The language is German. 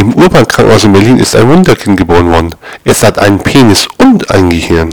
Im Urban-Krankenhaus in Berlin ist ein Wunderkind geboren worden. Es hat einen Penis und ein Gehirn.